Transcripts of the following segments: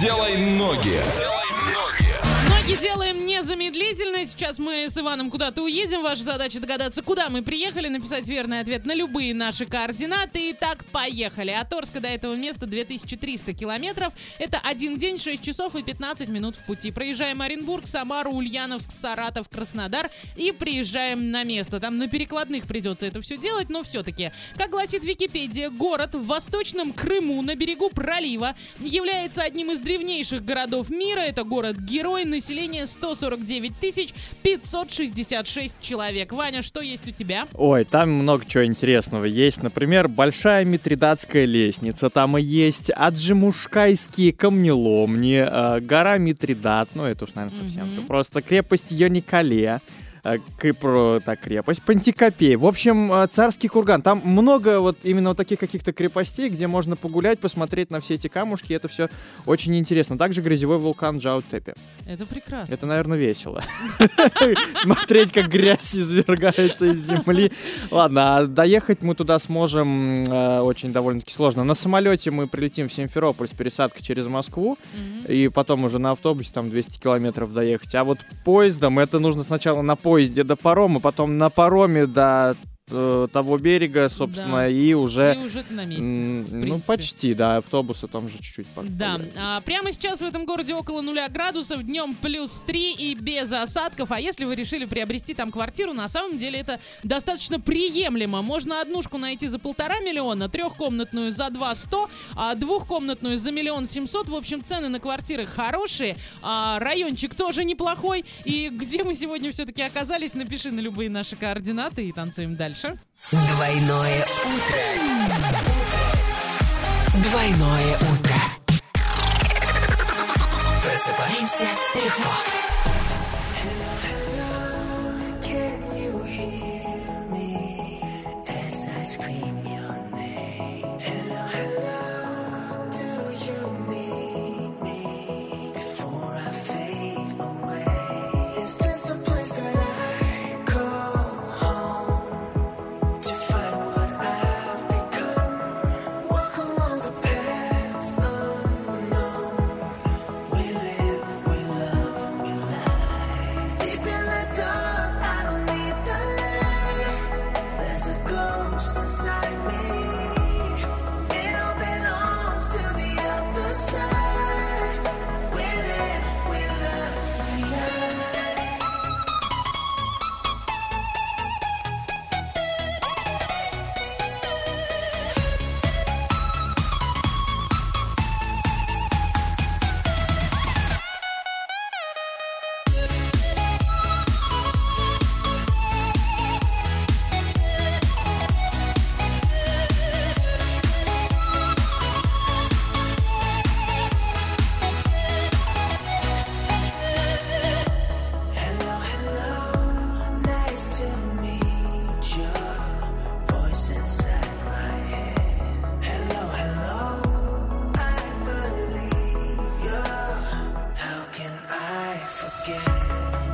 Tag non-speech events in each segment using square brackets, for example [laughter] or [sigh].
Делай ноги. Ноги делаем незамедлительно. Сейчас мы с Иваном куда-то уедем. Ваша задача догадаться, куда мы приехали, написать верный ответ на любые наши координаты. Итак, поехали. От Орска до этого места 2300 километров. Это один день, 6 часов и 15 минут в пути. Проезжаем Оренбург, Самару, Ульяновск, Саратов, Краснодар и приезжаем на место. Там на перекладных придется это все делать, но все-таки, как гласит Википедия, город в Восточном Крыму на берегу пролива является одним из древнейших городов мира. Это город-герой, население 149 тысяч 566 человек. Ваня, что есть у тебя? Ой, там много чего интересного есть. Например, Большая Митридатская лестница. Там и есть Аджимушкайские камнеломни, э, гора Митридат. Ну, это уж, наверное, совсем Мгм. просто. Крепость Йоникале. Э, Кипро, так, крепость, Пантикопей. В общем, э, царский курган. Там много вот именно вот таких каких-то крепостей, где можно погулять, посмотреть на все эти камушки. Это все очень интересно. Также грязевой вулкан Джаутепе. Это прекрасно. Это, наверное, весело. [laughs] Смотреть, как грязь извергается из земли. Ладно, а доехать мы туда сможем э, очень довольно-таки сложно. На самолете мы прилетим в Симферополь с пересадкой через Москву, и потом уже на автобусе там 200 километров доехать. А вот поездом это нужно сначала на поезде до парома, потом на пароме до э, того берега, собственно, Да. и уже... И уже ты на месте. Ну, почти, да, автобуса там же чуть-чуть. Да, а, прямо сейчас в этом городе около нуля градусов, днем плюс 3 и без осадков. А если вы решили приобрести там квартиру, на самом деле это достаточно приемлемо. Можно однушку найти за полтора миллиона, трехкомнатную за два сто, а двухкомнатную за миллион семьсот. В общем, цены на квартиры хорошие, а райончик тоже неплохой. И где мы сегодня все-таки оказались, напиши на любые наши координаты и танцуем дальше. Двойное утро. Двойное утро. Просыпаемся легко.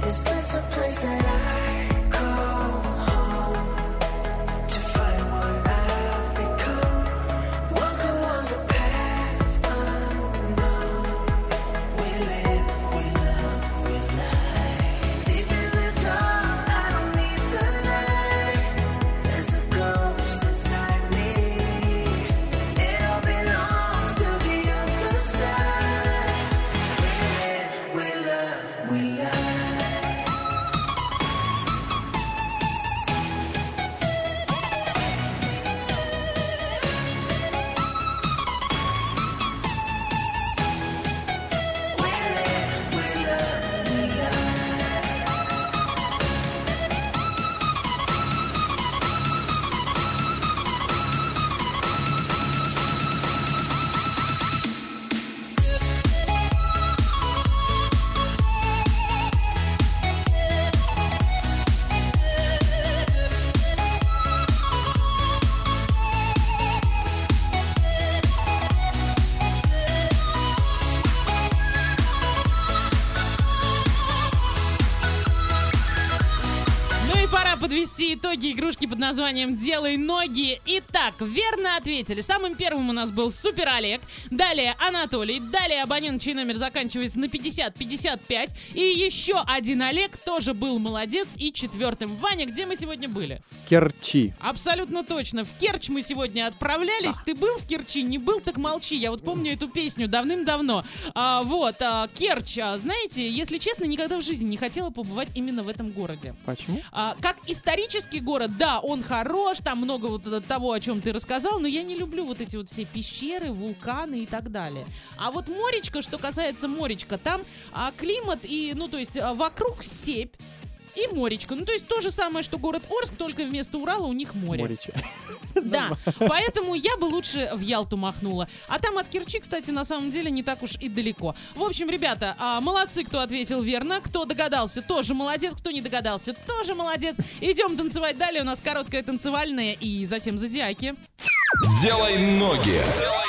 Is this a place that I подвести итоги игрушки под названием «Делай ноги». Итак, верно ответили. Самым первым у нас был Супер Олег, далее Анатолий, далее абонент, чей номер заканчивается на 50-55, и еще один Олег тоже был молодец, и четвертым. Ваня, где мы сегодня были? Керчи. Абсолютно точно. В Керчь мы сегодня отправлялись. Ты был в Керчи? Не был, так молчи. Я вот помню эту песню давным-давно. А, вот, а, Керчь, а, знаете, если честно, никогда в жизни не хотела побывать именно в этом городе. Почему? А, как исторический город, да, он хорош, там много вот того, о чем ты рассказал, но я не люблю вот эти вот все пещеры, вулканы и так далее. А вот моречко, что касается моречка, там а, климат и, ну, то есть а, вокруг степь и моречко. Ну, то есть то же самое, что город Орск, только вместо Урала у них море. Моричи. [laughs] Да, поэтому я бы лучше в Ялту махнула. А там от Керчи, кстати, на самом деле не так уж и далеко. В общем, ребята, а, молодцы, кто ответил верно. Кто догадался, тоже молодец. Кто не догадался, тоже молодец. Идем танцевать далее. У нас короткая танцевальная и затем зодиаки. Делай ноги. Делай